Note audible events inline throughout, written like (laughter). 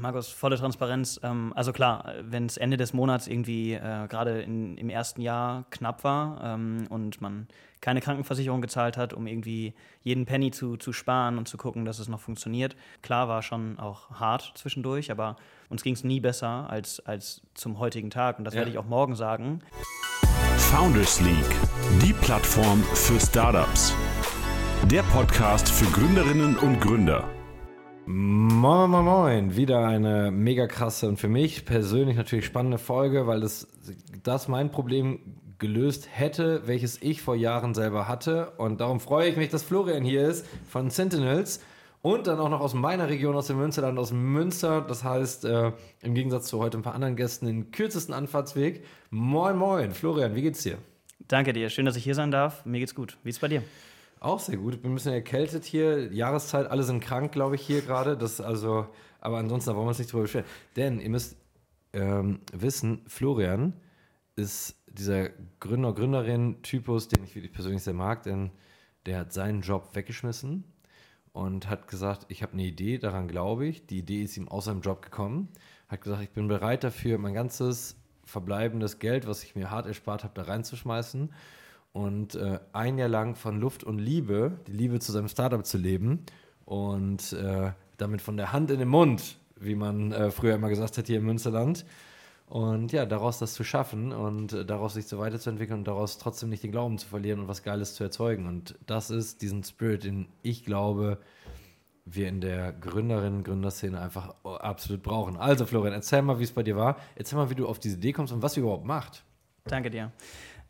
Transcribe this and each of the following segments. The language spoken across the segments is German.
Markus, volle Transparenz. Ähm, also klar, wenn es Ende des Monats irgendwie äh, gerade im ersten Jahr knapp war ähm, und man keine Krankenversicherung gezahlt hat, um irgendwie jeden Penny zu, zu sparen und zu gucken, dass es noch funktioniert. Klar war schon auch hart zwischendurch, aber uns ging es nie besser als, als zum heutigen Tag. Und das ja. werde ich auch morgen sagen. Founders League, die Plattform für Startups. Der Podcast für Gründerinnen und Gründer. Moin, moin, moin. Wieder eine mega krasse und für mich persönlich natürlich spannende Folge, weil das, das mein Problem gelöst hätte, welches ich vor Jahren selber hatte. Und darum freue ich mich, dass Florian hier ist von Sentinels und dann auch noch aus meiner Region, aus dem Münsterland, aus Münster. Das heißt, äh, im Gegensatz zu heute ein paar anderen Gästen, den kürzesten Anfahrtsweg. Moin, moin. Florian, wie geht's dir? Danke dir. Schön, dass ich hier sein darf. Mir geht's gut. Wie ist bei dir? Auch sehr gut. Bin ein bisschen erkältet hier. Jahreszeit, alle sind krank, glaube ich, hier gerade. Das also, aber ansonsten, da wollen wir uns nicht drüber beschweren. Denn ihr müsst ähm, wissen, Florian ist dieser Gründer, Gründerin-Typus, den ich wirklich persönlich sehr mag, denn der hat seinen Job weggeschmissen und hat gesagt, ich habe eine Idee, daran glaube ich. Die Idee ist ihm aus seinem Job gekommen. Hat gesagt, ich bin bereit dafür, mein ganzes verbleibendes Geld, was ich mir hart erspart habe, da reinzuschmeißen und äh, ein Jahr lang von Luft und Liebe, die Liebe zu seinem Startup zu leben und äh, damit von der Hand in den Mund, wie man äh, früher immer gesagt hat hier im Münsterland. Und ja, daraus das zu schaffen und äh, daraus sich so weiterzuentwickeln und daraus trotzdem nicht den Glauben zu verlieren und was Geiles zu erzeugen. Und das ist diesen Spirit, den ich glaube, wir in der Gründerinnen, Gründerszene einfach absolut brauchen. Also Florian, erzähl mal, wie es bei dir war. Erzähl mal, wie du auf diese Idee kommst und was ihr überhaupt macht. Danke dir.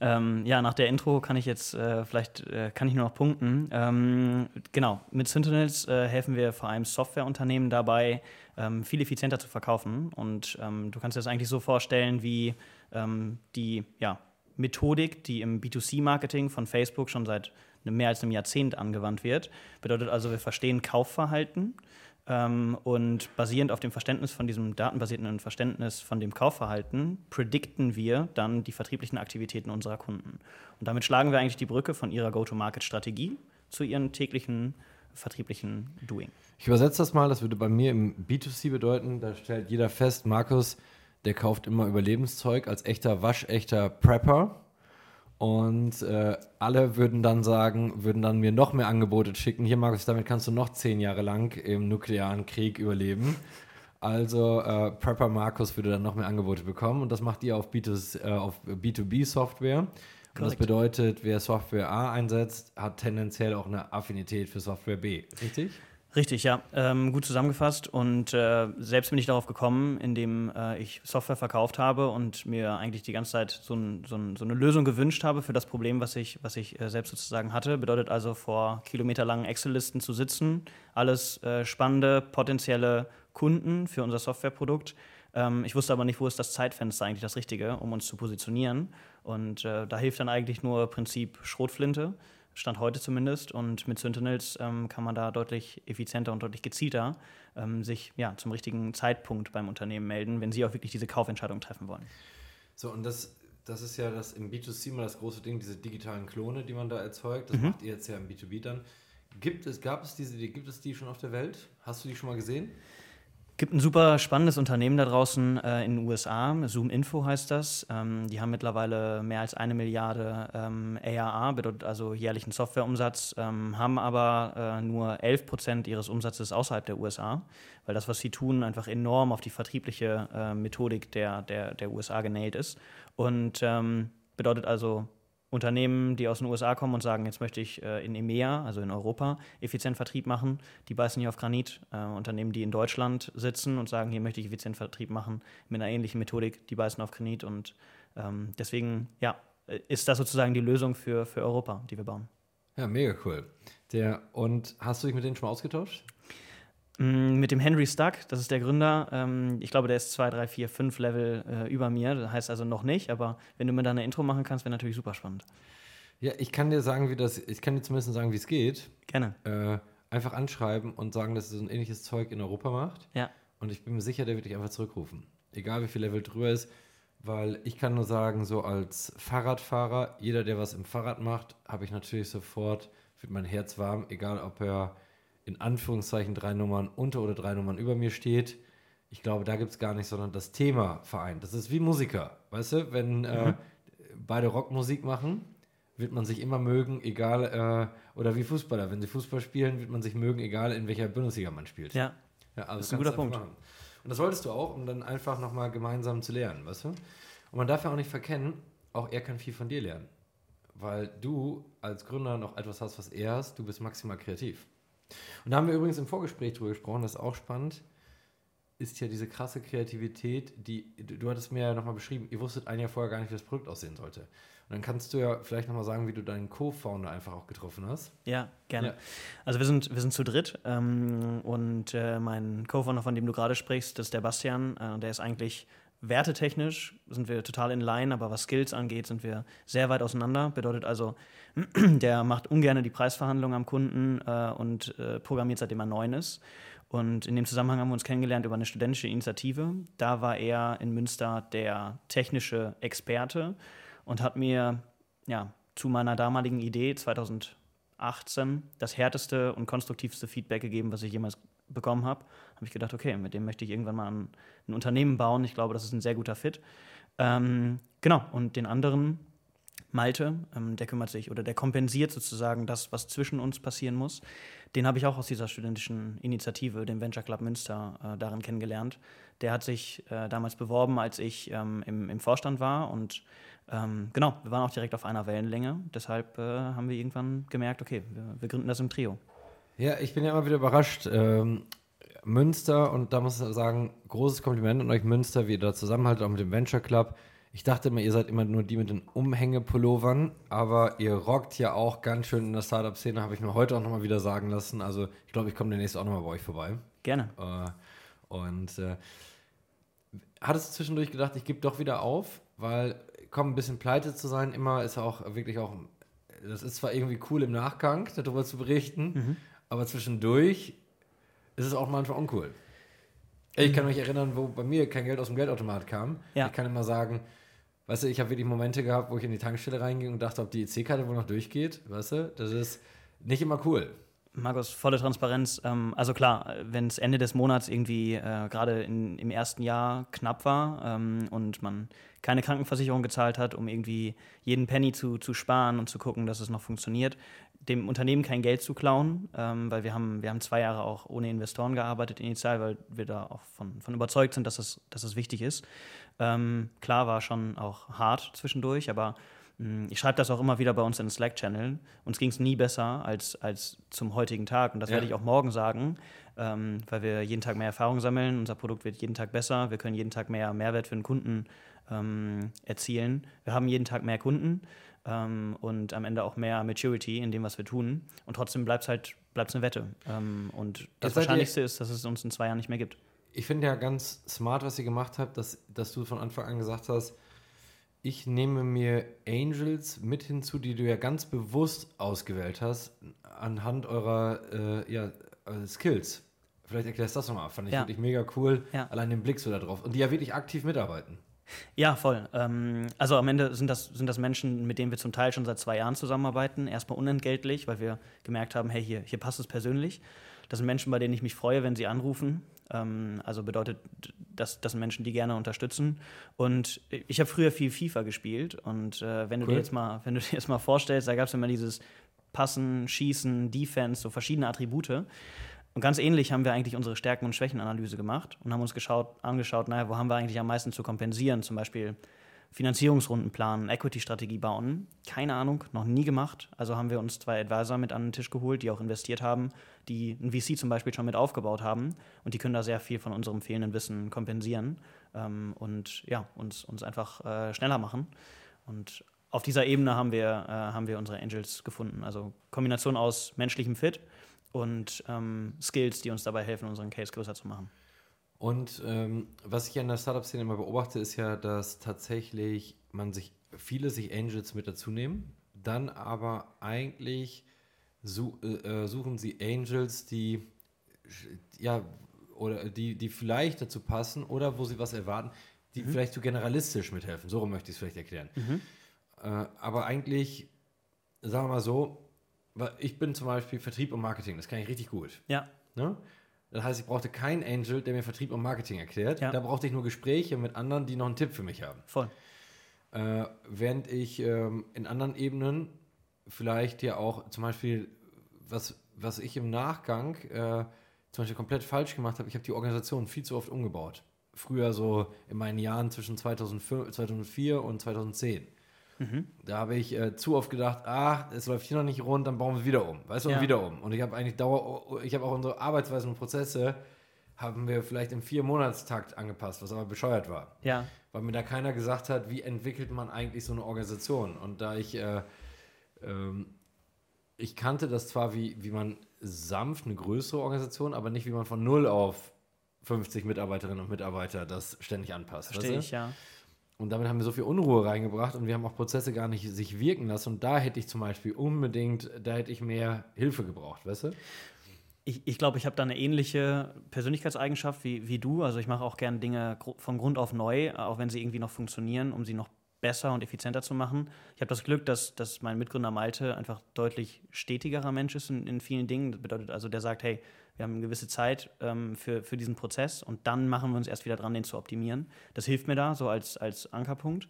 Ähm, ja, nach der Intro kann ich jetzt äh, vielleicht äh, kann ich nur noch punkten. Ähm, genau, mit Sentinels äh, helfen wir vor allem Softwareunternehmen dabei, ähm, viel effizienter zu verkaufen. Und ähm, du kannst dir das eigentlich so vorstellen wie ähm, die ja, Methodik, die im B2C-Marketing von Facebook schon seit mehr als einem Jahrzehnt angewandt wird. Bedeutet also, wir verstehen Kaufverhalten und basierend auf dem Verständnis von diesem datenbasierten Verständnis von dem Kaufverhalten predikten wir dann die vertrieblichen Aktivitäten unserer Kunden. Und damit schlagen wir eigentlich die Brücke von ihrer Go-to-Market-Strategie zu ihren täglichen vertrieblichen Doing. Ich übersetze das mal, das würde bei mir im B2C bedeuten, da stellt jeder fest, Markus, der kauft immer Überlebenszeug als echter, waschechter Prepper und äh, alle würden dann sagen, würden dann mir noch mehr Angebote schicken. Hier, Markus, damit kannst du noch zehn Jahre lang im nuklearen Krieg überleben. Also äh, Prepper Markus würde dann noch mehr Angebote bekommen und das macht ihr auf, B2, äh, auf B2B-Software. Und das bedeutet, wer Software A einsetzt, hat tendenziell auch eine Affinität für Software B. Richtig? Richtig, ja. Ähm, gut zusammengefasst. Und äh, selbst bin ich darauf gekommen, indem äh, ich Software verkauft habe und mir eigentlich die ganze Zeit so, ein, so, ein, so eine Lösung gewünscht habe für das Problem, was ich, was ich äh, selbst sozusagen hatte. Bedeutet also, vor kilometerlangen Excel-Listen zu sitzen, alles äh, spannende, potenzielle Kunden für unser Softwareprodukt. Ähm, ich wusste aber nicht, wo ist das Zeitfenster eigentlich das Richtige, um uns zu positionieren. Und äh, da hilft dann eigentlich nur Prinzip Schrotflinte. Stand heute zumindest. Und mit Sentinels ähm, kann man da deutlich effizienter und deutlich gezielter ähm, sich ja, zum richtigen Zeitpunkt beim Unternehmen melden, wenn sie auch wirklich diese Kaufentscheidung treffen wollen. So, und das, das ist ja das im B2C mal das große Ding, diese digitalen Klone, die man da erzeugt. Das mhm. macht ihr jetzt ja im B2B dann. Gibt es, gab es diese, gibt es die schon auf der Welt? Hast du die schon mal gesehen? Gibt ein super spannendes Unternehmen da draußen äh, in den USA, Zoom Info heißt das. Ähm, die haben mittlerweile mehr als eine Milliarde ähm, ARA, bedeutet also jährlichen Softwareumsatz, ähm, haben aber äh, nur 11 Prozent ihres Umsatzes außerhalb der USA, weil das, was sie tun, einfach enorm auf die vertriebliche äh, Methodik der, der, der USA genäht ist. Und ähm, bedeutet also Unternehmen, die aus den USA kommen und sagen, jetzt möchte ich äh, in EMEA, also in Europa, effizient Vertrieb machen, die beißen hier auf Granit. Äh, Unternehmen, die in Deutschland sitzen und sagen, hier möchte ich effizient Vertrieb machen, mit einer ähnlichen Methodik, die beißen auf Granit. Und ähm, deswegen, ja, ist das sozusagen die Lösung für, für Europa, die wir bauen. Ja, mega cool. Der, und hast du dich mit denen schon mal ausgetauscht? Mm, mit dem Henry Stuck, das ist der Gründer. Ähm, ich glaube, der ist zwei, drei, vier, fünf Level äh, über mir. Das heißt also noch nicht, aber wenn du mir da eine Intro machen kannst, wäre natürlich super spannend. Ja, ich kann dir sagen, wie das, ich kann dir zumindest sagen, wie es geht. Gerne. Äh, einfach anschreiben und sagen, dass er so ein ähnliches Zeug in Europa macht. Ja. Und ich bin mir sicher, der wird dich einfach zurückrufen. Egal wie viel Level drüber ist. Weil ich kann nur sagen, so als Fahrradfahrer, jeder, der was im Fahrrad macht, habe ich natürlich sofort, wird mein Herz warm, egal ob er in Anführungszeichen drei Nummern unter oder drei Nummern über mir steht. ich glaube, da gibt es gar nicht, sondern das Thema vereint. Das ist wie Musiker, weißt du, wenn äh, beide Rockmusik machen, wird man sich immer mögen, egal, äh, oder wie Fußballer, wenn sie Fußball spielen, wird man sich mögen, egal in welcher Bundesliga man spielt. Ja, Ja, also Das ist ein kannst guter Punkt. machen. Und das wolltest du auch, um dann einfach nochmal gemeinsam zu lernen, weißt du? Und man darf ja auch nicht verkennen, auch er kann viel von dir lernen. Weil du als Gründer noch etwas hast, was er hast, du bist maximal kreativ. Und da haben wir übrigens im Vorgespräch drüber gesprochen, das ist auch spannend, ist ja diese krasse Kreativität, die, du, du hattest mir ja nochmal beschrieben, ihr wusstet ein Jahr vorher gar nicht, wie das Produkt aussehen sollte. Und dann kannst du ja vielleicht nochmal sagen, wie du deinen Co-Founder einfach auch getroffen hast. Ja, gerne. Ja. Also wir sind, wir sind zu dritt ähm, und äh, mein Co-Founder, von dem du gerade sprichst, das ist der Bastian. Äh, der ist eigentlich wertetechnisch, sind wir total in Line, aber was Skills angeht, sind wir sehr weit auseinander. Bedeutet also, (clears throat) der macht ungern die Preisverhandlungen am Kunden äh, und äh, programmiert seitdem er neun ist. Und in dem Zusammenhang haben wir uns kennengelernt über eine studentische Initiative. Da war er in Münster der technische Experte und hat mir ja, zu meiner damaligen Idee 2018 das härteste und konstruktivste Feedback gegeben, was ich jemals bekommen habe. Habe ich gedacht, okay, mit dem möchte ich irgendwann mal ein, ein Unternehmen bauen. Ich glaube, das ist ein sehr guter Fit. Ähm, genau, und den anderen, Malte, ähm, der kümmert sich oder der kompensiert sozusagen das, was zwischen uns passieren muss. Den habe ich auch aus dieser studentischen Initiative, dem Venture Club Münster, äh, darin kennengelernt. Der hat sich äh, damals beworben, als ich ähm, im, im Vorstand war und ähm, genau, wir waren auch direkt auf einer Wellenlänge. Deshalb äh, haben wir irgendwann gemerkt, okay, wir, wir gründen das im Trio. Ja, ich bin ja immer wieder überrascht. Ähm, Münster, und da muss ich sagen, großes Kompliment an euch Münster, wie ihr da zusammenhaltet, auch mit dem Venture Club. Ich dachte immer, ihr seid immer nur die mit den Umhängepullovern, aber ihr rockt ja auch ganz schön in der Startup-Szene, habe ich mir heute auch nochmal wieder sagen lassen. Also ich glaube, ich komme demnächst auch nochmal bei euch vorbei. Gerne. Äh, und äh, hattest du zwischendurch gedacht, ich gebe doch wieder auf, weil komm, ein bisschen pleite zu sein, immer ist auch wirklich auch, das ist zwar irgendwie cool im Nachgang, darüber zu berichten, aber zwischendurch ist es auch manchmal uncool. Ich kann mich erinnern, wo bei mir kein Geld aus dem Geldautomat kam. Ja. Ich kann immer sagen, weißt du, ich habe wirklich Momente gehabt, wo ich in die Tankstelle reinging und dachte, ob die EC-Karte wohl noch durchgeht, weißt du, das ist nicht immer cool. Markus, volle Transparenz. Ähm, also klar, wenn es Ende des Monats irgendwie äh, gerade im ersten Jahr knapp war ähm, und man keine Krankenversicherung gezahlt hat, um irgendwie jeden Penny zu, zu sparen und zu gucken, dass es noch funktioniert, dem Unternehmen kein Geld zu klauen, ähm, weil wir haben, wir haben zwei Jahre auch ohne Investoren gearbeitet initial, weil wir da auch von, von überzeugt sind, dass es, dass es wichtig ist. Ähm, klar war schon auch hart zwischendurch, aber ich schreibe das auch immer wieder bei uns in den Slack-Channel. Uns ging es nie besser als, als zum heutigen Tag. Und das Ja. werde ich auch morgen sagen, ähm, weil wir jeden Tag mehr Erfahrung sammeln. Unser Produkt wird jeden Tag besser. Wir können jeden Tag mehr Mehrwert für den Kunden ähm, erzielen. Wir haben jeden Tag mehr Kunden ähm, und am Ende auch mehr Maturity in dem, was wir tun. Und trotzdem bleibt es halt bleibt's eine Wette. Ähm, und das ihr- Wahrscheinlichste ist, dass es uns in zwei Jahren nicht mehr gibt. Ich finde ja ganz smart, was ihr gemacht habt, dass, dass du von Anfang an gesagt hast, ich nehme mir Angels mit hinzu, die du ja ganz bewusst ausgewählt hast, anhand eurer äh, ja, äh, Skills. Vielleicht erklärst du das nochmal. Fand ich Ja. wirklich mega cool. Ja. Allein den Blick so da drauf. Und die ja wirklich aktiv mitarbeiten. Ja, voll. Ähm, also am Ende sind das, sind das Menschen, mit denen wir zum Teil schon seit zwei Jahren zusammenarbeiten. Erstmal unentgeltlich, weil wir gemerkt haben, hey, hier, hier passt es persönlich. Das sind Menschen, bei denen ich mich freue, wenn sie anrufen. Ähm, also bedeutet, das, das sind Menschen, die gerne unterstützen. Und ich habe früher viel FIFA gespielt. Und äh, wenn, du Cool. dir jetzt mal, (laughs) wenn du dir jetzt mal vorstellst, da gab es immer dieses Passen, Schießen, Defense, so verschiedene Attribute. Und ganz ähnlich haben wir eigentlich unsere Stärken- und Schwächenanalyse gemacht und haben uns geschaut, angeschaut, naja, wo haben wir eigentlich am meisten zu kompensieren? Zum Beispiel Finanzierungsrunden planen, Equity-Strategie bauen. Keine Ahnung, noch nie gemacht. Also haben wir uns zwei Advisor mit an den Tisch geholt, die auch investiert haben, die ein VC zum Beispiel schon mit aufgebaut haben. Und die können da sehr viel von unserem fehlenden Wissen kompensieren ähm, und ja, uns, uns einfach äh, schneller machen. Und auf dieser Ebene haben wir, äh, haben wir unsere Angels gefunden. Also Kombination aus menschlichem Fit und ähm, Skills, die uns dabei helfen, unseren Case größer zu machen. Und ähm, was ich an der Startup-Szene immer beobachte, ist ja, dass tatsächlich man sich, viele sich Angels mit dazu nehmen, dann aber eigentlich su äh, äh, suchen sie Angels, die ja oder die, die vielleicht dazu passen oder wo sie was erwarten, die vielleicht so generalistisch mithelfen. So möchte ich es vielleicht erklären. Äh, aber eigentlich, sagen wir mal so, ich bin zum Beispiel Vertrieb und Marketing, das kann ich richtig gut. Ja, Ne? Das heißt, ich brauchte keinen Angel, der mir Vertrieb und Marketing erklärt. Ja. Da brauchte ich nur Gespräche mit anderen, die noch einen Tipp für mich haben. Voll. Äh, während ich ähm, in anderen Ebenen vielleicht ja auch zum Beispiel, was, was ich im Nachgang äh, zum Beispiel komplett falsch gemacht habe, ich habe die Organisation viel zu oft umgebaut. Früher so in meinen Jahren zwischen 2005, 2004 und 2010. Da habe ich äh, zu oft gedacht, ah, es läuft hier noch nicht rund, dann bauen wir es wieder um. Weißt du, und Ja. wieder um. Und ich habe eigentlich Dauer, ich habe auch unsere Arbeitsweisen und Prozesse haben wir vielleicht im Vier-Monatstakt angepasst, was aber bescheuert war Ja. weil mir da keiner gesagt hat, wie entwickelt man eigentlich so eine Organisation. Und da ich, äh, ähm, ich kannte das zwar, wie, wie man sanft eine größere Organisation, aber nicht, wie man von null auf 50 Mitarbeiterinnen und Mitarbeiter das ständig anpasst. Verstehe ich, ja. Und damit haben wir so viel Unruhe reingebracht und wir haben auch Prozesse gar nicht sich wirken lassen. Und da hätte ich zum Beispiel unbedingt, da hätte ich mehr Hilfe gebraucht, weißt du? Ich, ich glaube, ich habe da eine ähnliche Persönlichkeitseigenschaft wie, wie du. Also ich mache auch gerne Dinge von Grund auf neu, auch wenn sie irgendwie noch funktionieren, um sie noch besser und effizienter zu machen. Ich habe das Glück, dass, dass mein Mitgründer Malte einfach deutlich stetigerer Mensch ist in, in vielen Dingen. Das bedeutet also, der sagt, hey, wir haben eine gewisse Zeit ähm, für, für diesen Prozess und dann machen wir uns erst wieder dran, den zu optimieren. Das hilft mir da so als, als Ankerpunkt.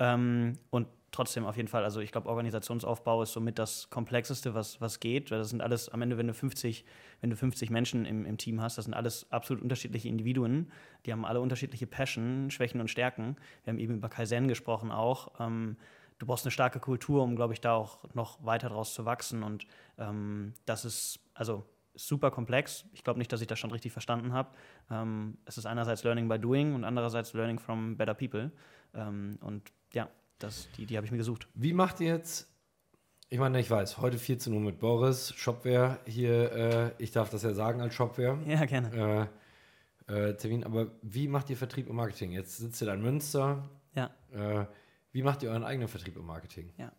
Ähm, und trotzdem auf jeden Fall, also ich glaube, Organisationsaufbau ist somit das Komplexeste, was, was geht. Das sind alles, am Ende, wenn du 50, wenn du 50 Menschen im, im Team hast, das sind alles absolut unterschiedliche Individuen. Die haben alle unterschiedliche Passion, Schwächen und Stärken. Wir haben eben über Kaizen gesprochen auch. Ähm, du brauchst eine starke Kultur, um, glaube ich, da auch noch weiter draus zu wachsen. Und ähm, das ist, also super komplex. Ich glaube nicht, dass ich das schon richtig verstanden habe. Ähm, es ist einerseits Learning by Doing und andererseits Learning from Better People. Ähm, und ja, das, die, die habe ich mir gesucht. Wie macht ihr jetzt, ich meine, ich weiß, heute 14 Uhr mit Boris, Shopware hier, äh, ich darf das ja sagen als Shopware. (laughs) Ja, gerne. äh, äh, Termin. Aber wie macht ihr Vertrieb und Marketing? Jetzt sitzt ihr da in Münster. Ja. Wie macht ihr euren eigenen Vertrieb und Marketing? Ja,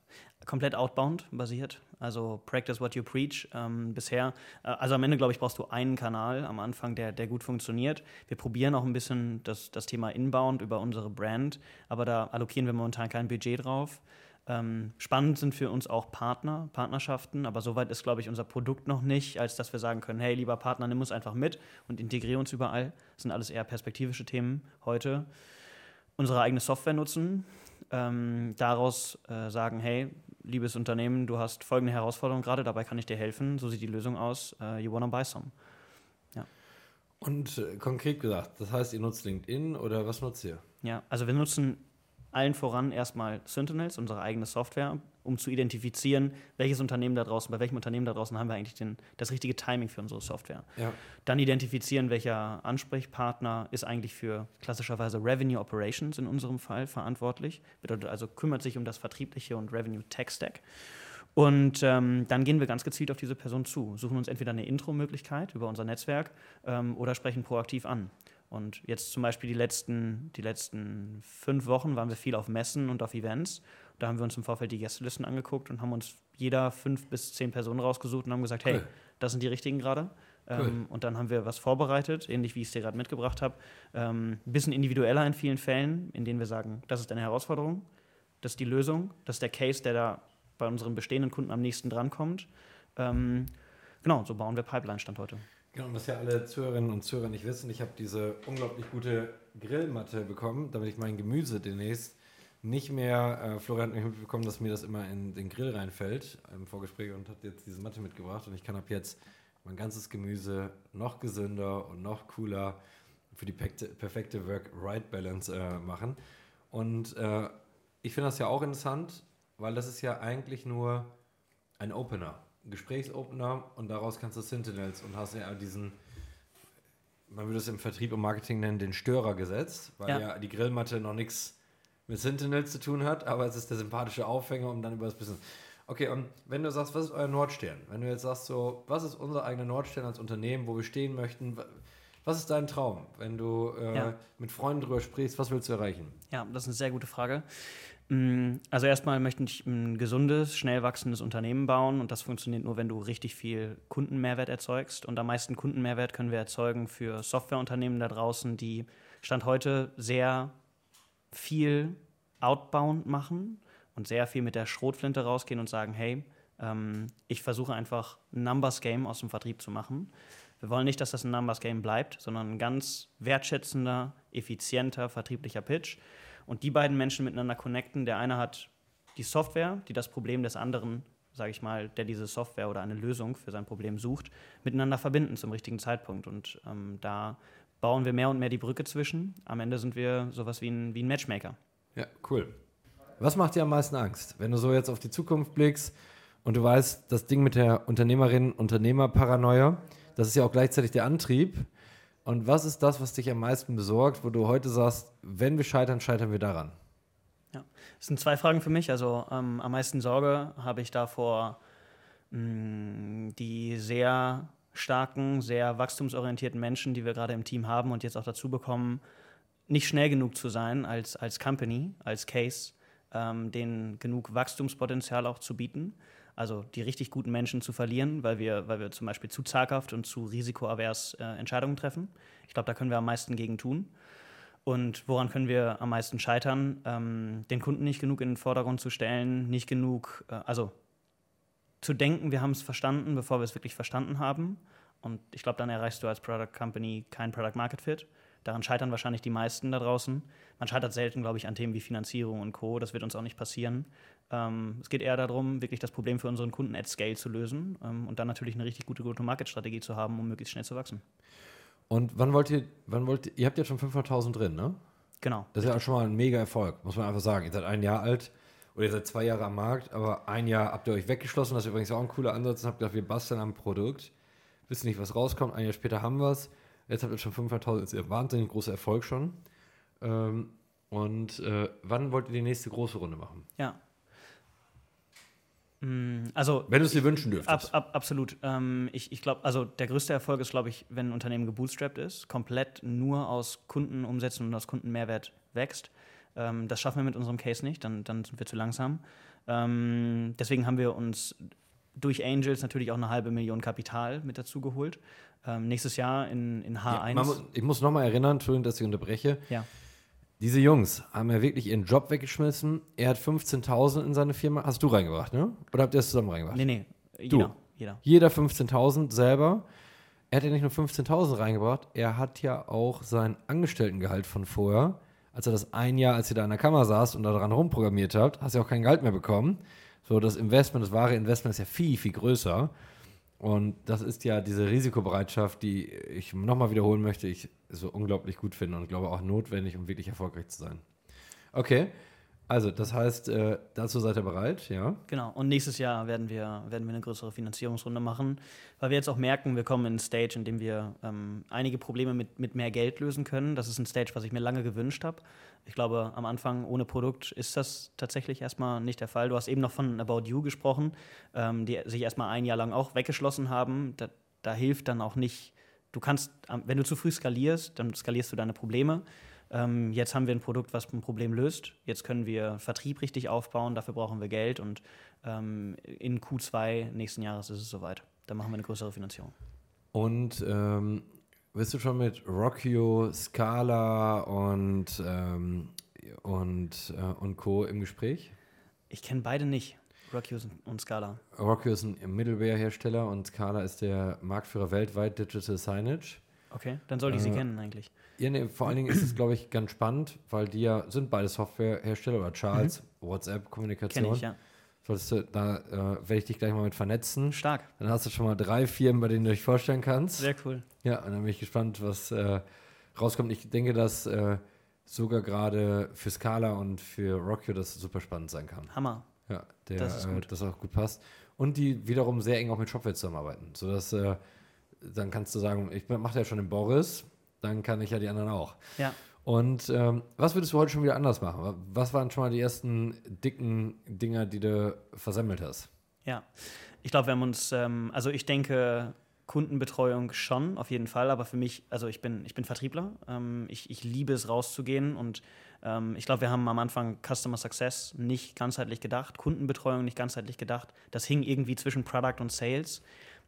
komplett outbound basiert. Also practice what you preach. Ähm, bisher, äh, also am Ende, glaube ich, brauchst du einen Kanal am Anfang, der, der gut funktioniert. Wir probieren auch ein bisschen das, das Thema Inbound über unsere Brand, aber da allokieren wir momentan kein Budget drauf. Ähm, spannend sind für uns auch Partner, Partnerschaften, aber soweit ist, glaube ich, unser Produkt noch nicht, als dass wir sagen können, hey, lieber Partner, nimm uns einfach mit und integriere uns überall. Das sind alles eher perspektivische Themen heute. Unsere eigene Software nutzen, ähm, daraus äh, sagen, hey, liebes Unternehmen, du hast folgende Herausforderung gerade, dabei kann ich dir helfen, so sieht die Lösung aus, äh, you wanna buy some. Und äh, konkret gesagt, das heißt, ihr nutzt LinkedIn oder was nutzt ihr? Ja, also wir nutzen allen voran erstmal Sentinels, unsere eigene Software, um zu identifizieren, welches Unternehmen da draußen, bei welchem Unternehmen da draußen haben wir eigentlich den, das richtige Timing für unsere Software. Ja. Dann identifizieren, welcher Ansprechpartner ist eigentlich für klassischerweise Revenue Operations in unserem Fall verantwortlich. Bedeutet also, kümmert sich um das vertriebliche und Revenue Tech Stack. Und ähm, dann gehen wir ganz gezielt auf diese Person zu, suchen uns entweder eine Intro-Möglichkeit über unser Netzwerk ähm, oder sprechen proaktiv an. Und jetzt zum Beispiel die letzten, die letzten fünf Wochen waren wir viel auf Messen und auf Events. Da haben wir uns im Vorfeld die Gästelisten angeguckt und haben uns jeder fünf bis zehn Personen rausgesucht und haben gesagt, hey, Cool. das sind die richtigen gerade. Cool. Ähm, und dann haben wir was vorbereitet, ähnlich wie ich es dir gerade mitgebracht habe. Ähm, ein bisschen individueller in vielen Fällen, in denen wir sagen, das ist eine Herausforderung, das ist die Lösung, das ist der Case, der da bei unseren bestehenden Kunden am nächsten drankommt. Ähm, genau, so bauen wir Pipeline-Stand heute. Genau, was ja alle Zuhörerinnen und Zuhörer nicht wissen, ich habe diese unglaublich gute Grillmatte bekommen, damit ich mein Gemüse demnächst nicht mehr, äh, Florian hat mich mitbekommen, dass mir das immer in den Grill reinfällt im Vorgespräch und hat jetzt diese Matte mitgebracht und ich kann ab jetzt mein ganzes Gemüse noch gesünder und noch cooler für die perfekte, Work-Right-Balance äh, machen. Und äh, ich finde das ja auch interessant, weil das ist ja eigentlich nur ein Opener, Gesprächsopener und daraus kannst du Sentinels und hast ja diesen, man würde es im Vertrieb und Marketing nennen, den Störer gesetzt, weil ja, Ja. die Grillmatte noch nichts mit Sentinels zu tun hat, aber es ist der sympathische Aufhänger, um dann über das Business. Okay, und wenn du sagst, was ist euer Nordstern? Wenn du jetzt sagst, so, was ist unser eigener Nordstern als Unternehmen, wo wir stehen möchten? wa- Was ist dein Traum, wenn du äh, Ja. mit Freunden drüber sprichst? Was willst du erreichen? Ja, das ist eine sehr gute Frage. Mm, Also erstmal möchte ich ein gesundes, schnell wachsendes Unternehmen bauen und das funktioniert nur, wenn du richtig viel Kundenmehrwert erzeugst. Und am meisten Kundenmehrwert können wir erzeugen für Softwareunternehmen da draußen, die Stand heute sehr viel outbound machen und sehr viel mit der Schrotflinte rausgehen und sagen, hey, ähm, ich versuche einfach ein Numbers Game aus dem Vertrieb zu machen. Wir wollen nicht, dass das ein Numbers Game bleibt, sondern ein ganz wertschätzender, effizienter, vertrieblicher Pitch. Und die beiden Menschen miteinander connecten. Der eine hat die Software, die das Problem des anderen, sage ich mal, der diese Software oder eine Lösung für sein Problem sucht, miteinander verbinden zum richtigen Zeitpunkt. Und ähm, da bauen wir mehr und mehr die Brücke zwischen. Am Ende sind wir sowas wie ein, wie ein Matchmaker. Ja, cool. Was macht dir am meisten Angst, wenn du so jetzt auf die Zukunft blickst und du weißt, das Ding mit der Unternehmerin, Unternehmerparanoia, das ist ja auch gleichzeitig der Antrieb. Und was ist das, was dich am meisten besorgt, wo du heute sagst, wenn wir scheitern, scheitern wir daran? Ja, das sind zwei Fragen für mich. Also ähm, am meisten Sorge habe ich davor, mh, die sehr starken, sehr wachstumsorientierten Menschen, die wir gerade im Team haben und jetzt auch dazu bekommen, nicht schnell genug zu sein als, als Company, als Case, ähm, denen genug Wachstumspotenzial auch zu bieten. Also die richtig guten Menschen zu verlieren, weil wir, weil wir zum Beispiel zu zaghaft und zu risikoavers äh, Entscheidungen treffen. Ich glaube, da können wir am meisten gegen tun. Und woran können wir am meisten scheitern? Ähm, den Kunden nicht genug in den Vordergrund zu stellen, nicht genug, äh, also zu denken, wir haben es verstanden, bevor wir es wirklich verstanden haben. Und ich glaube, dann erreichst du als Product Company kein Product Market Fit. Daran scheitern wahrscheinlich die meisten da draußen. Man scheitert selten, glaube ich, an Themen wie Finanzierung und Co. Das wird uns auch nicht passieren. Ähm, es geht eher darum, wirklich das Problem für unseren Kunden at Scale zu lösen ähm, und dann natürlich eine richtig gute Go-to-Market-Strategie zu haben, um möglichst schnell zu wachsen. Und wann wollt ihr, wann wollt ihr, ihr habt jetzt schon 500.000 drin, ne? Genau. Das ist ja schon mal ein mega Erfolg, muss man einfach sagen. Ihr seid ein Jahr alt oder ihr seid zwei Jahre am Markt, aber ein Jahr habt ihr euch weggeschlossen. Das ist übrigens auch ein cooler Ansatz. Und habt gedacht, wir basteln am Produkt, wissen nicht, was rauskommt. Ein Jahr später haben wir es. Jetzt habt ihr schon 500.000, ist ein wahnsinnig großer Erfolg schon. Ähm, und äh, wann wollt ihr die nächste große Runde machen? Ja. Mm, Also, Wenn du es dir wünschen Ab, dürftest. ab, absolut. Ähm, ich ich glaube, also der größte Erfolg ist, glaube ich, wenn ein Unternehmen gebootstrapped ist, komplett nur aus Kundenumsätzen und aus Kundenmehrwert wächst. Ähm, das schaffen wir mit unserem Case nicht, dann, dann sind wir zu langsam. Ähm, deswegen haben wir uns durch Angels natürlich auch eine halbe Million Kapital mit dazu geholt. Ähm, nächstes Jahr in, in H1. Ja, muss, ich muss nochmal erinnern, Entschuldigung, dass ich unterbreche. ja. Diese Jungs haben ja wirklich ihren Job weggeschmissen. Er hat 15.000 in seine Firma. Hast du reingebracht, ne? Oder habt ihr es zusammen reingebracht? Nee, nee. Du. Jeder. jeder. Jeder 15.000 selber. Er hat ja nicht nur 15.000 reingebracht, er hat ja auch sein Angestelltengehalt von vorher, als er das ein Jahr, als ihr da an der Kamera saß und da dran rumprogrammiert habt, hast du ja auch kein Gehalt mehr bekommen. So, das Investment, das wahre Investment ist ja viel, viel größer. Und das ist ja diese Risikobereitschaft, die ich nochmal wiederholen möchte, ich so unglaublich gut finde und glaube auch notwendig, um wirklich erfolgreich zu sein. Okay, also das heißt, äh, dazu seid ihr bereit, ja? Genau. Und nächstes Jahr werden wir, werden wir eine größere Finanzierungsrunde machen, weil wir jetzt auch merken, wir kommen in einen Stage, in dem wir ähm, einige Probleme mit, mit mehr Geld lösen können. Das ist ein Stage, was ich mir lange gewünscht habe. Ich glaube, am Anfang ohne Produkt ist das tatsächlich erstmal nicht der Fall. Du hast eben noch von About You gesprochen, ähm, die sich erstmal ein Jahr lang auch weggeschlossen haben. Da, da hilft dann auch nicht, du kannst, wenn du zu früh skalierst, dann skalierst du deine Probleme. Ähm, jetzt haben wir ein Produkt, was ein Problem löst. Jetzt können wir Vertrieb richtig aufbauen. Dafür brauchen wir Geld. Und ähm, in Q2 nächsten Jahres ist es soweit. Da machen wir eine größere Finanzierung. Und ähm, bist du schon mit Rockio, Scala und, ähm, und, äh, und Co. im Gespräch? Ich kenne beide nicht, Rockius und Scala. Rockio ist ein Middleware-Hersteller und Scala ist der Marktführer weltweit Digital Signage. Okay, dann sollte ich sie Äh, kennen eigentlich. Ja, nee, vor allen Dingen ist es, glaube ich, ganz spannend, weil die ja sind beide Softwarehersteller oder Charles, Kenne WhatsApp-Kommunikation. Mhm. ich, ja. Solltest du, da äh, werde ich dich gleich mal mit vernetzen. Stark. Dann hast du schon mal drei Firmen, bei denen du dich vorstellen kannst. Sehr cool. Ja, und dann bin ich gespannt, was äh, rauskommt. Ich denke, dass äh, sogar gerade für Scala und für Rockio das super spannend sein kann. Hammer. Ja, der, Das ist äh, gut. das auch gut passt. Und die wiederum sehr eng auch mit Shopware zusammenarbeiten. Sodass äh, dann kannst du sagen, ich mache ja schon den Boris, dann kann ich ja die anderen auch. Ja. Und ähm, was würdest du heute schon wieder anders machen? Was waren schon mal die ersten dicken Dinger, die du versemmelt hast? Ja, ich glaube, wir haben uns, ähm, also ich denke, Kundenbetreuung schon, auf jeden Fall, aber für mich, also ich bin, ich bin Vertriebler, ähm, ich, ich liebe es rauszugehen und ähm, ich glaube, wir haben am Anfang Customer Success nicht ganzheitlich gedacht, Kundenbetreuung nicht ganzheitlich gedacht, das hing irgendwie zwischen Product und Sales.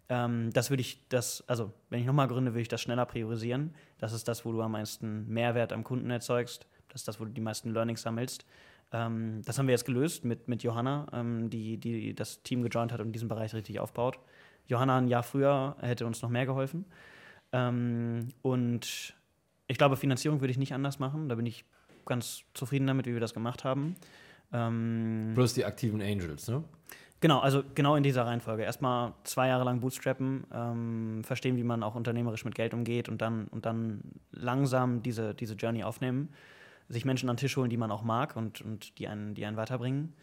Ähm, das würde ich, das, also wenn ich nochmal gründe, würde ich das schneller priorisieren. Das ist das, wo du am meisten Mehrwert am Kunden erzeugst. Das ist das, wo du die meisten Learnings sammelst. Ähm, das haben wir jetzt gelöst mit, mit Johanna, ähm, die, die das Team gejoint hat und diesen Bereich richtig aufbaut. Johanna ein Jahr früher hätte uns noch mehr geholfen. Ähm, und ich glaube, Finanzierung würde ich nicht anders machen. Da bin ich ganz zufrieden damit, wie wir das gemacht haben. Ähm, Plus die aktiven Angels, ne? Genau, also genau in dieser Reihenfolge. Erstmal zwei Jahre lang bootstrappen, ähm, verstehen, wie man auch unternehmerisch mit Geld umgeht und dann, und dann langsam diese, diese Journey aufnehmen. Sich Menschen an den Tisch holen, die man auch mag und, und die, einen, die einen weiterbringen.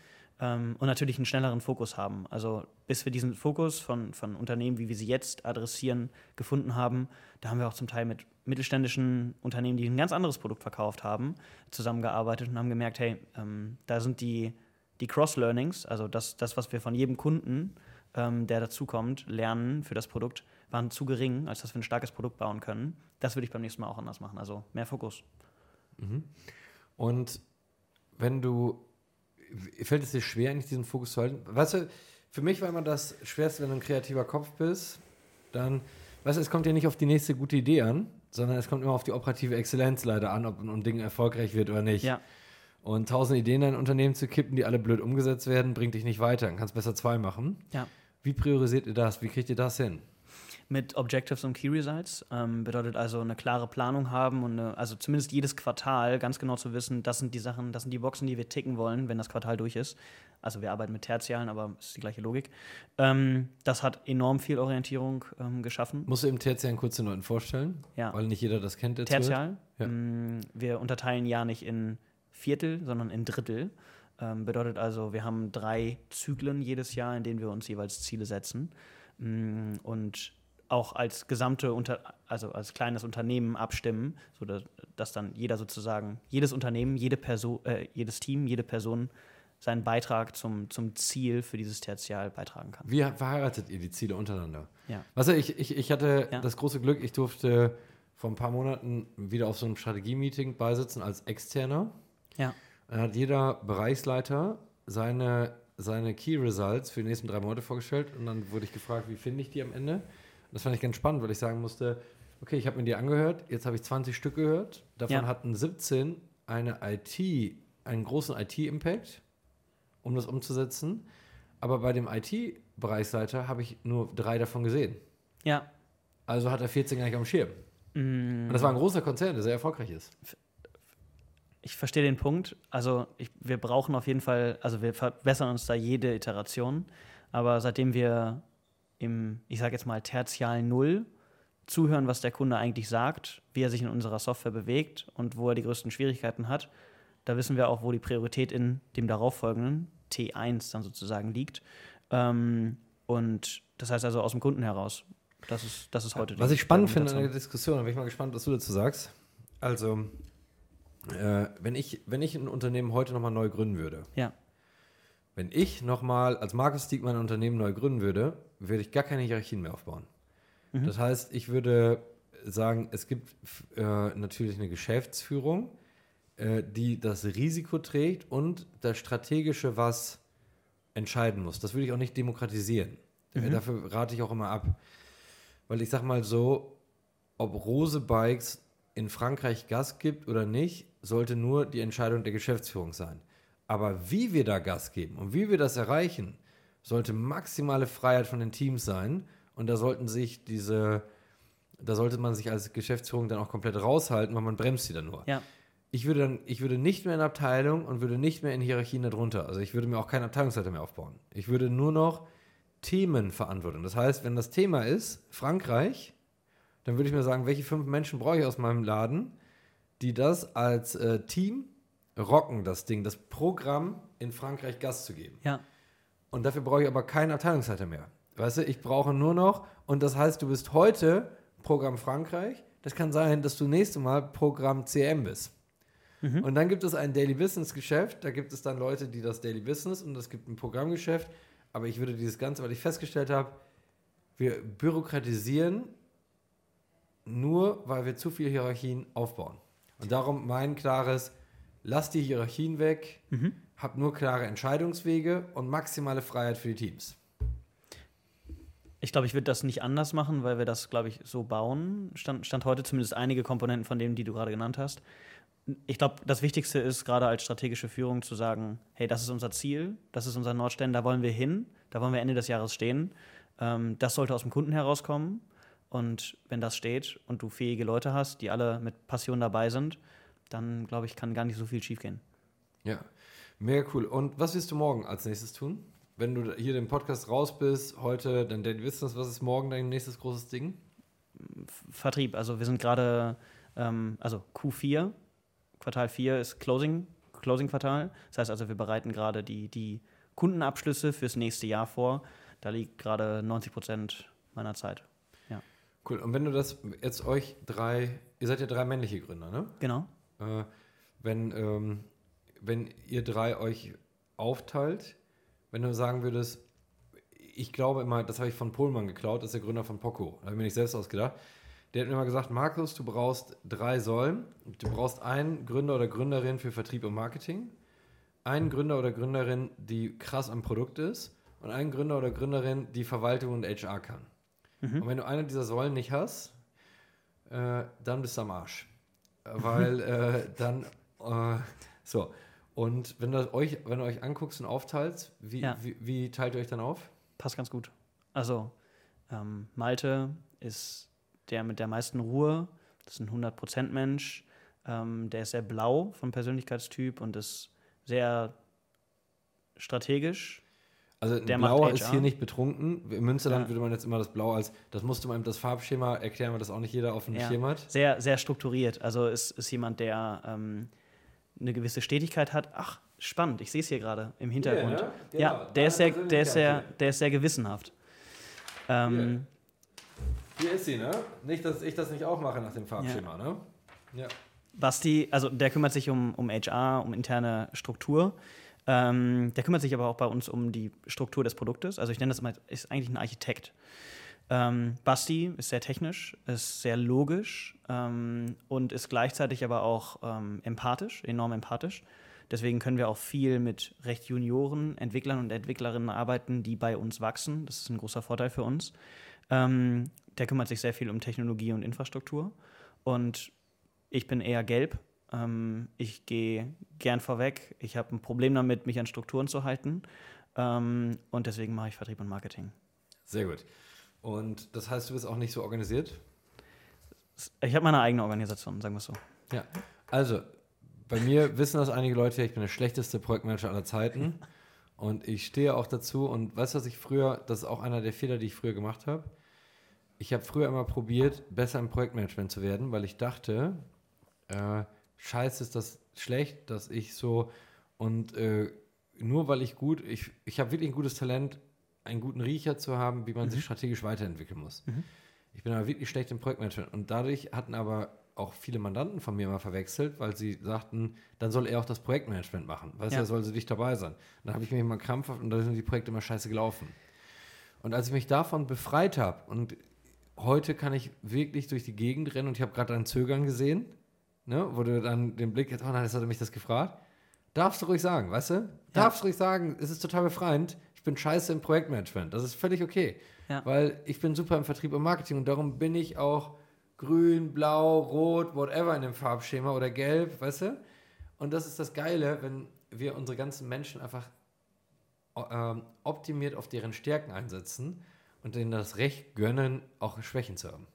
Ähm, und natürlich einen schnelleren Fokus haben. Also bis wir diesen Fokus von, von Unternehmen, wie wir sie jetzt adressieren, gefunden haben, da haben wir auch zum Teil mit mittelständischen Unternehmen, die ein ganz anderes Produkt verkauft haben, zusammengearbeitet und haben gemerkt, hey, ähm, da sind die, die Cross-Learnings, also das, das, was wir von jedem Kunden, ähm, der dazukommt, lernen für das Produkt, waren zu gering, als dass wir ein starkes Produkt bauen können. Das würde ich beim nächsten Mal auch anders machen. Also mehr Fokus. Mhm. Und wenn du fällt es dir schwer, eigentlich diesen Fokus zu halten? Weißt du, für mich war immer das Schwerste, wenn du ein kreativer Kopf bist, dann, weißt du, es kommt ja nicht auf die nächste gute Idee an, sondern es kommt immer auf die operative Exzellenz leider an, ob ein Ding erfolgreich wird oder nicht. Ja. Und tausend Ideen in ein Unternehmen zu kippen, die alle blöd umgesetzt werden, bringt dich nicht weiter. Dann kannst besser zwei machen. Ja. Wie priorisiert ihr das? Wie kriegt ihr das hin? mit Objectives und Key Results. Ähm, bedeutet also eine klare Planung haben und eine, also zumindest jedes Quartal ganz genau zu wissen, das sind die Sachen, das sind die Boxen, die wir ticken wollen, wenn das Quartal durch ist. Also wir arbeiten mit Tertialen, aber es ist die gleiche Logik. Ähm, das hat enorm viel Orientierung ähm, geschaffen. Musst du im Tertialen kurz den Leuten vorstellen? Ja. Weil nicht jeder das kennt. Tertial. Ja. Mm, wir unterteilen ja nicht in Viertel, sondern in Drittel. Ähm, bedeutet also, wir haben drei Zyklen jedes Jahr, in denen wir uns jeweils Ziele setzen. Mm, und auch als gesamte Unter also als kleines Unternehmen abstimmen, sodass dass dann jeder sozusagen, jedes Unternehmen, jede Person, äh, jedes Team, jede Person seinen Beitrag zum, zum Ziel für dieses Tertial beitragen kann. Wie verheiratet ihr die Ziele untereinander? Ja. Du, ich, ich, ich hatte ja. das große Glück, ich durfte vor ein paar Monaten wieder auf so einem Strategie-Meeting beisitzen als Externer. Ja. Dann hat jeder Bereichsleiter seine, seine Key Results für die nächsten drei Monate vorgestellt und dann wurde ich gefragt, wie finde ich die am Ende? Das fand ich ganz spannend, weil ich sagen musste, okay, ich habe mir die angehört, jetzt habe ich 20 Stück gehört, davon ja. hatten 17 eine IT, einen großen IT-Impact, um das umzusetzen. Aber bei dem IT-Bereichsleiter habe ich nur drei davon gesehen. Ja. Also hat er 14 gar nicht am Schirm. Mm. Und das war ein großer Konzern, der sehr erfolgreich ist. Ich verstehe den Punkt. Also ich, wir brauchen auf jeden Fall, also wir verbessern uns da jede Iteration. Aber seitdem wir im, ich sage jetzt mal, tertialen Null zuhören, was der Kunde eigentlich sagt, wie er sich in unserer Software bewegt und wo er die größten Schwierigkeiten hat. Da wissen wir auch, wo die Priorität in dem darauffolgenden T1 dann sozusagen liegt. Ähm, und das heißt also aus dem Kunden heraus. Das ist, das ist heute Was ich spannend finde in der Diskussion, da bin ich mal gespannt, was du dazu sagst. Also, äh, wenn, ich, wenn ich ein Unternehmen heute nochmal neu gründen würde, ja. wenn ich nochmal als Markus Diekmann ein Unternehmen neu gründen würde, würde ich gar keine Hierarchien mehr aufbauen. Mhm. Das heißt, ich würde sagen, es gibt äh, natürlich eine Geschäftsführung, äh, die das Risiko trägt und das Strategische, was entscheiden muss. Das würde ich auch nicht demokratisieren. Mhm. Dafür rate ich auch immer ab. Weil ich sage mal so, ob Rose Bikes in Frankreich Gas gibt oder nicht, sollte nur die Entscheidung der Geschäftsführung sein. Aber wie wir da Gas geben und wie wir das erreichen, sollte maximale Freiheit von den Teams sein und da sollten sich diese, da sollte man sich als Geschäftsführung dann auch komplett raushalten, weil man bremst sie dann nur. Ja. Ich würde dann, ich würde nicht mehr in Abteilung und würde nicht mehr in Hierarchien darunter. Also ich würde mir auch keinen Abteilungsleiter mehr aufbauen. Ich würde nur noch Themen verantworten. Das heißt, wenn das Thema ist Frankreich, dann würde ich mir sagen, welche fünf Menschen brauche ich aus meinem Laden, die das als äh, Team rocken, das Ding, das Programm in Frankreich Gas zu geben. Ja. Und dafür brauche ich aber keinen Abteilungsleiter mehr. Weißt du, ich brauche nur noch, und das heißt, du bist heute Programm Frankreich. Das kann sein, dass du nächstes Mal Programm CM bist. Mhm. Und dann gibt es ein Daily Business Geschäft. Da gibt es dann Leute, die das Daily Business und es gibt ein Programmgeschäft. Aber ich würde dieses Ganze, weil ich festgestellt habe, wir bürokratisieren nur, weil wir zu viele Hierarchien aufbauen. Und darum mein klares, lass die Hierarchien weg. Mhm habe nur klare Entscheidungswege und maximale Freiheit für die Teams. Ich glaube, ich würde das nicht anders machen, weil wir das, glaube ich, so bauen. Stand, stand heute zumindest einige Komponenten von denen, die du gerade genannt hast. Ich glaube, das Wichtigste ist gerade als strategische Führung zu sagen, hey, das ist unser Ziel, das ist unser Nordstern, da wollen wir hin, da wollen wir Ende des Jahres stehen. Ähm, das sollte aus dem Kunden herauskommen. Und wenn das steht und du fähige Leute hast, die alle mit Passion dabei sind, dann glaube ich, kann gar nicht so viel schiefgehen. Ja, mega cool. Und was wirst du morgen als nächstes tun? Wenn du hier den Podcast raus bist, heute, dann dann wissen wir, was ist morgen dein nächstes großes Ding? Vertrieb, also wir sind gerade, ähm, also Q4, Quartal 4 ist Closing, Closing-Quartal. Das heißt also, wir bereiten gerade die, die Kundenabschlüsse fürs nächste Jahr vor. Da liegt gerade 90 Prozent meiner Zeit. Cool. Und wenn du das jetzt euch drei, ihr seid ja drei männliche Gründer, ne? Genau. Äh, wenn, ähm, wenn ihr drei euch aufteilt, wenn du sagen würdest, ich glaube immer, das habe ich von Pohlmann geklaut, das ist der Gründer von Poco, da habe ich mir nicht selbst ausgedacht. Der hat mir immer gesagt, Markus, du brauchst drei Säulen. Du brauchst einen Gründer oder Gründerin für Vertrieb und Marketing, einen Gründer oder Gründerin, die krass am Produkt ist und einen Gründer oder Gründerin, die Verwaltung und HR kann. Und wenn du eine dieser Säulen nicht hast, äh, dann bist du am Arsch. Weil äh, (laughs) dann, äh, so. Und wenn du euch, wenn du euch anguckst und aufteilt, wie, Ja. wie, wie teilt ihr euch dann auf? Passt ganz gut. Also, ähm, Malte ist der mit der meisten Ruhe. Das ist ein 100%-Mensch. Ähm, der ist sehr blau vom Persönlichkeitstyp und ist sehr strategisch. Also ein Der Blauer ist hier nicht betrunken. Im Münsterland Ja. würde man jetzt immer das Blau als, das musste man das Farbschema erklären, weil das auch nicht jeder auf dem Ja. Schirm hat. Sehr, sehr strukturiert. Also ist, ist jemand, der ähm, eine gewisse Stetigkeit hat. Ach, spannend. Ich sehe es hier gerade im Hintergrund. ne? Genau, Ja, der ist, sehr, der, ist sehr, der ist sehr gewissenhaft. Ähm, Hier ist sie, ne? Nicht, dass ich das nicht auch mache nach dem Farbschema, ne? Ja. Basti, also der kümmert sich um, um HR, um interne Struktur. Ähm, der kümmert sich aber auch bei uns um die Struktur des Produktes. Also ich nenne das mal, ist eigentlich ein Architekt. Ähm, Basti ist sehr technisch, ist sehr logisch ähm, und ist gleichzeitig aber auch ähm, empathisch, enorm empathisch. Deswegen können wir auch viel mit recht Junioren, Entwicklern und Entwicklerinnen arbeiten, die bei uns wachsen. Das ist ein großer Vorteil für uns. Ähm, der kümmert sich sehr viel um Technologie und Infrastruktur. Und ich bin eher gelb. Ähm, ich gehe gern vorweg. Ich habe ein Problem damit, mich an Strukturen zu halten. Ähm, und deswegen mache ich Vertrieb und Marketing. Sehr gut. Und das heißt, du bist auch nicht so organisiert? Ich habe meine eigene Organisation, sagen wir es so. Ja. Also, bei mir (laughs) wissen das einige Leute, ich bin der schlechteste Projektmanager aller Zeiten. Und ich stehe auch dazu. Und weißt du, was ich früher, das ist auch einer der Fehler, die ich früher gemacht habe. Ich habe früher immer probiert, besser im Projektmanagement zu werden, weil ich dachte, äh, scheiße, ist das schlecht, dass ich so und äh, nur weil ich gut, ich, ich habe wirklich ein gutes Talent, einen guten Riecher zu haben, wie man sich strategisch weiterentwickeln muss. Ich bin aber wirklich schlecht im Projektmanagement und dadurch hatten aber auch viele Mandanten von mir mal verwechselt, weil sie sagten, dann soll er auch das Projektmanagement machen. Weißt du, Ja. er soll sie nicht dabei sein. Dann habe ich mich immer krampfhaft und da sind die Projekte immer scheiße gelaufen. Und als ich mich davon befreit habe und heute kann ich wirklich durch die Gegend rennen und ich habe gerade dein Zögern gesehen, ne, wo du dann den Blick, oh nein, jetzt hat er mich das gefragt. Darfst du ruhig sagen, weißt du? Darfst du ruhig sagen, es ist total befreiend. Ich bin scheiße im Projektmanagement. Das ist völlig okay. Ja. Weil ich bin super im Vertrieb und Marketing und darum bin ich auch grün, blau, rot, whatever in dem Farbschema oder gelb, weißt du? Und das ist das Geile, wenn wir unsere ganzen Menschen einfach ähm, optimiert auf deren Stärken einsetzen und denen das Recht gönnen, auch Schwächen zu haben.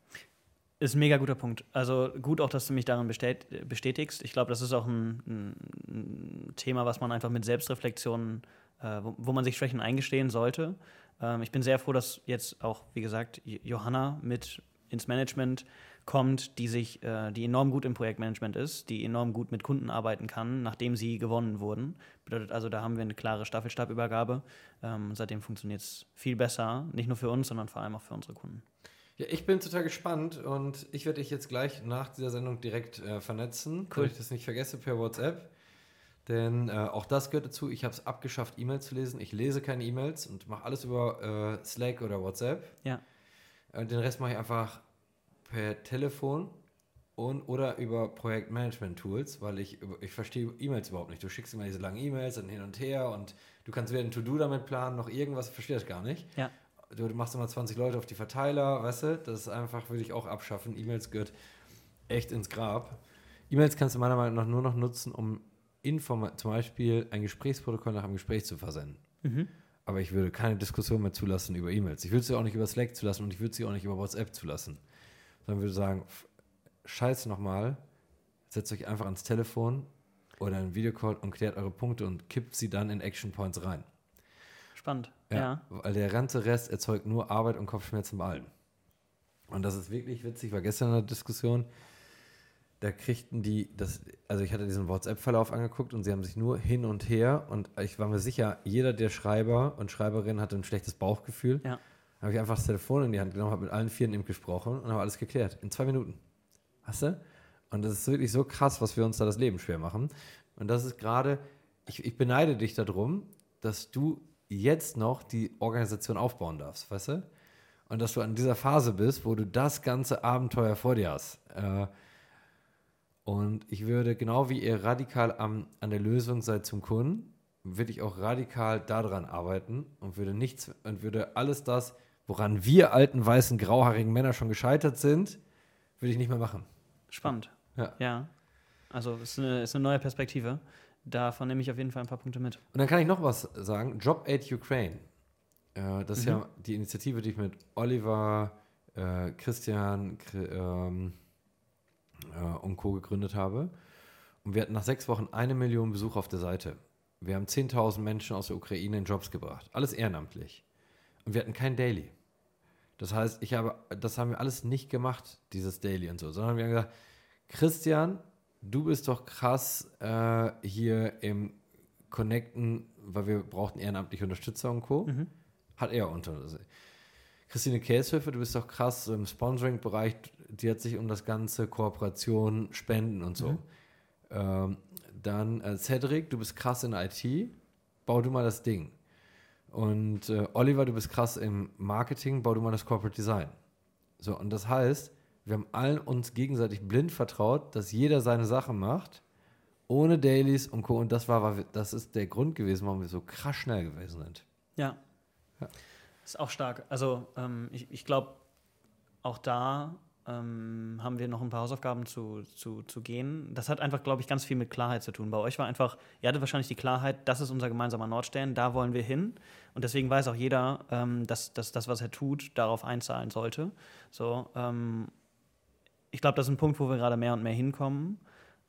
Ist ein mega guter Punkt. Also gut auch, dass du mich darin bestät- bestätigst. Ich glaube, das ist auch ein, ein, Thema, was man einfach mit Selbstreflexion, äh, wo, wo man sich Schwächen eingestehen sollte. Ähm, ich bin sehr froh, dass jetzt auch, wie gesagt, Johanna mit ins Management kommt, die sich, äh, die enorm gut im Projektmanagement ist, die enorm gut mit Kunden arbeiten kann, nachdem sie gewonnen wurden. Bedeutet also, da haben wir eine klare Staffelstabübergabe. Ähm, seitdem funktioniert es viel besser, nicht nur für uns, sondern vor allem auch für unsere Kunden. Ja, ich bin total gespannt und ich werde dich jetzt gleich nach dieser Sendung direkt äh, vernetzen, Cool. damit ich das nicht vergesse per WhatsApp. Denn äh, auch das gehört dazu. Ich habe es abgeschafft, E-Mails zu lesen. Ich lese keine E-Mails und mache alles über äh, Slack oder WhatsApp. Ja. Äh, den Rest mache ich einfach per Telefon und oder über Projektmanagement-Tools, weil ich, ich verstehe E-Mails überhaupt nicht. Du schickst immer diese langen E-Mails und hin und her und du kannst weder ein To-Do damit planen, noch irgendwas, ich verstehe das gar nicht. Ja. Du machst immer 20 Leute auf die Verteiler, weißt du? Das ist einfach, würde ich auch abschaffen. E-Mails gehört echt ins Grab. E-Mails kannst du meiner Meinung nach nur noch nutzen, um Informa zum Beispiel ein Gesprächsprotokoll nach einem Gespräch zu versenden. Mhm. aber ich würde keine Diskussion mehr zulassen über E-Mails. Ich würde sie auch nicht über Slack zulassen und ich würde sie auch nicht über WhatsApp zulassen. Sondern würde sagen, scheiß nochmal, setzt euch einfach ans Telefon oder einen Videocall und klärt eure Punkte und kippt sie dann in Action Points rein. Spannend. Ja. Weil der ganze Rest erzeugt nur Arbeit und Kopfschmerzen bei allen. Und das ist wirklich witzig, war gestern in der Diskussion, da kriegten die, das, also ich hatte diesen WhatsApp-Verlauf angeguckt und sie haben sich nur hin und her und ich war mir sicher, jeder der Schreiber und Schreiberinnen hatte ein schlechtes Bauchgefühl. Ja. Da habe ich einfach das Telefon in die Hand genommen, habe mit allen Vieren eben gesprochen und habe alles geklärt. In zwei Minuten. Hast du? Und das ist wirklich so krass, was wir uns da das Leben schwer machen. Und das ist gerade, ich, ich beneide dich darum, dass du jetzt noch die Organisation aufbauen darfst, weißt du? Und dass du an dieser Phase bist, wo du das ganze Abenteuer vor dir hast. Äh, und ich würde, genau wie ihr radikal am, an der Lösung seid zum Kunden, würde ich auch radikal daran arbeiten und würde nichts und würde alles das, woran wir alten, weißen, grauhaarigen Männer schon gescheitert sind, würde ich nicht mehr machen. Spannend. Ja. ja. Also es ist eine, ist eine neue Perspektive. Davon nehme ich auf jeden Fall ein paar Punkte mit. Und dann kann ich noch was sagen. Job Aid Ukraine. Äh, das ist mhm. ja die Initiative, die ich mit Oliver, äh, Christian ähm, äh, und Co. gegründet habe. Und wir hatten nach sechs Wochen eine Million Besucher auf der Seite. Wir haben 10.000 Menschen aus der Ukraine in Jobs gebracht. Alles ehrenamtlich. Und wir hatten kein Daily. Das heißt, ich habe, das haben wir alles nicht gemacht, dieses Daily und so, sondern wir haben gesagt, Christian, du bist doch krass äh, hier im Connecten, weil wir brauchten ehrenamtliche Unterstützer und Co. Mhm. Hat er unter. Christine Käshöfer, du bist doch krass im Sponsoring-Bereich, die hat sich um das ganze Kooperation, Spenden und so. Mhm. Ähm, dann äh, Cedric, du bist krass in IT, bau du mal das Ding. Und äh, Oliver, du bist krass im Marketing, bau du mal das Corporate Design. So, und das heißt, wir haben allen uns gegenseitig blind vertraut, dass jeder seine Sachen macht, ohne Dailies und Co. Und das war, war das ist der Grund gewesen, warum wir so krass schnell gewesen sind. Ja. ja. Ist auch stark. Also ähm, ich, ich glaube, auch da ähm, haben wir noch ein paar Hausaufgaben zu, zu, zu gehen. Das hat einfach, glaube ich, ganz viel mit Klarheit zu tun. Bei euch war einfach, ihr hattet wahrscheinlich die Klarheit, das ist unser gemeinsamer Nordstern, da wollen wir hin. Und deswegen weiß auch jeder, ähm, dass, dass das, was er tut, darauf einzahlen sollte. So, ähm, ich glaube, das ist ein Punkt, wo wir gerade mehr und mehr hinkommen.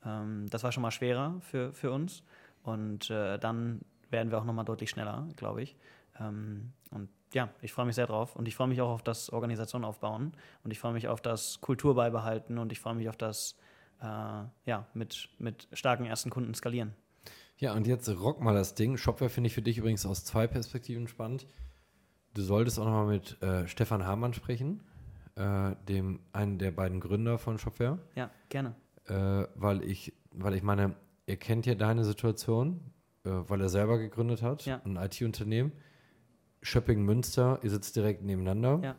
Ähm, das war schon mal schwerer für, für uns. Und äh, dann werden wir auch noch mal deutlich schneller, glaube ich. Ähm, und ja, ich freue mich sehr drauf. Und ich freue mich auch auf das Organisation aufbauen. Und ich freue mich auf das Kultur beibehalten. Und ich freue mich auf das äh, ja, mit, mit starken ersten Kunden skalieren. Ja, und jetzt rock mal das Ding. Shopware finde ich für dich übrigens aus zwei Perspektiven spannend. Du solltest auch noch mal mit äh, Stefan Hamann sprechen äh, dem einen der beiden Gründer von Shopware. Ja, gerne. Äh, weil ich, weil ich meine, er kennt ja deine Situation, äh, weil er selber gegründet hat, ja. ein IT-Unternehmen. Schöpping Münster, ihr sitzt direkt nebeneinander. Ja.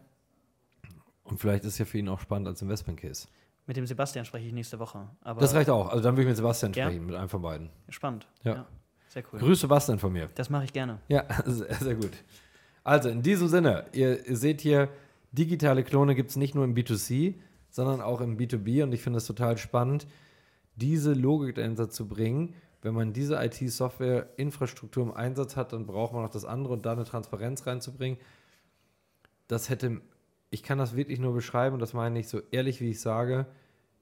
Und vielleicht ist ja für ihn auch spannend als Investment Case. Mit dem Sebastian spreche ich nächste Woche. das reicht auch. Also dann würde ich mit Sebastian ja? sprechen, mit einem von beiden. Spannend. Ja. ja. Sehr cool. Grüße Sebastian von mir. Das mache ich gerne. Ja, (laughs) sehr, sehr gut. Also in diesem Sinne, ihr, ihr seht hier, digitale Klone gibt es nicht nur im B2C, sondern auch im B2B und ich finde es total spannend, diese Logik dahinter zu bringen. Wenn man diese IT-Software-Infrastruktur im Einsatz hat, dann braucht man auch das andere und da eine Transparenz reinzubringen. Das hätte, ich kann das wirklich nur beschreiben und das meine ich so ehrlich, wie ich sage,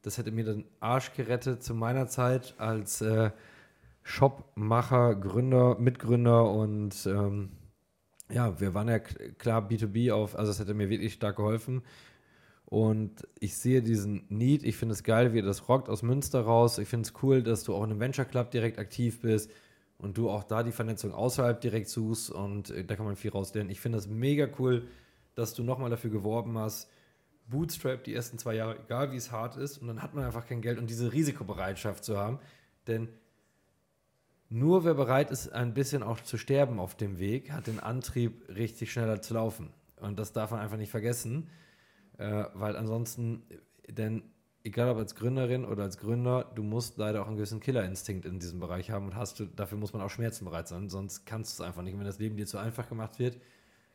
das hätte mir den Arsch gerettet zu meiner Zeit als äh, Shopmacher, Gründer, Mitgründer und ähm, ja, wir waren ja klar B2B auf, also es hätte mir wirklich stark geholfen. Und ich sehe diesen Need, ich finde es geil, wie ihr das rockt aus Münster raus. Ich finde es cool, dass du auch in einem Venture Club direkt aktiv bist und du auch da die Vernetzung außerhalb direkt suchst und äh, da kann man viel rauslernen. Ich finde es mega cool, dass du nochmal dafür geworben hast, Bootstrap die ersten zwei Jahre, egal wie es hart ist, und dann hat man einfach kein Geld und diese Risikobereitschaft zu haben. Denn nur wer bereit ist, ein bisschen auch zu sterben auf dem Weg, hat den Antrieb, richtig schneller zu laufen. Und das darf man einfach nicht vergessen, äh, weil ansonsten, denn egal ob als Gründerin oder als Gründer, du musst leider auch einen gewissen Killerinstinkt in diesem Bereich haben und hast du, dafür muss man auch schmerzenbereit sein, sonst kannst du es einfach nicht. Und wenn das Leben dir zu einfach gemacht wird,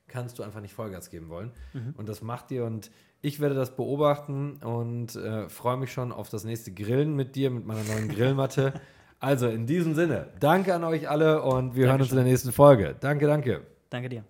kannst du einfach nicht Vollgas geben wollen. Mhm. Und das macht dir und ich werde das beobachten und äh, freue mich schon auf das nächste Grillen mit dir, mit meiner neuen Grillmatte. (laughs) Also in diesem Sinne, danke an euch alle und wir Dankeschön. hören uns in der nächsten Folge. Danke, danke. Danke dir.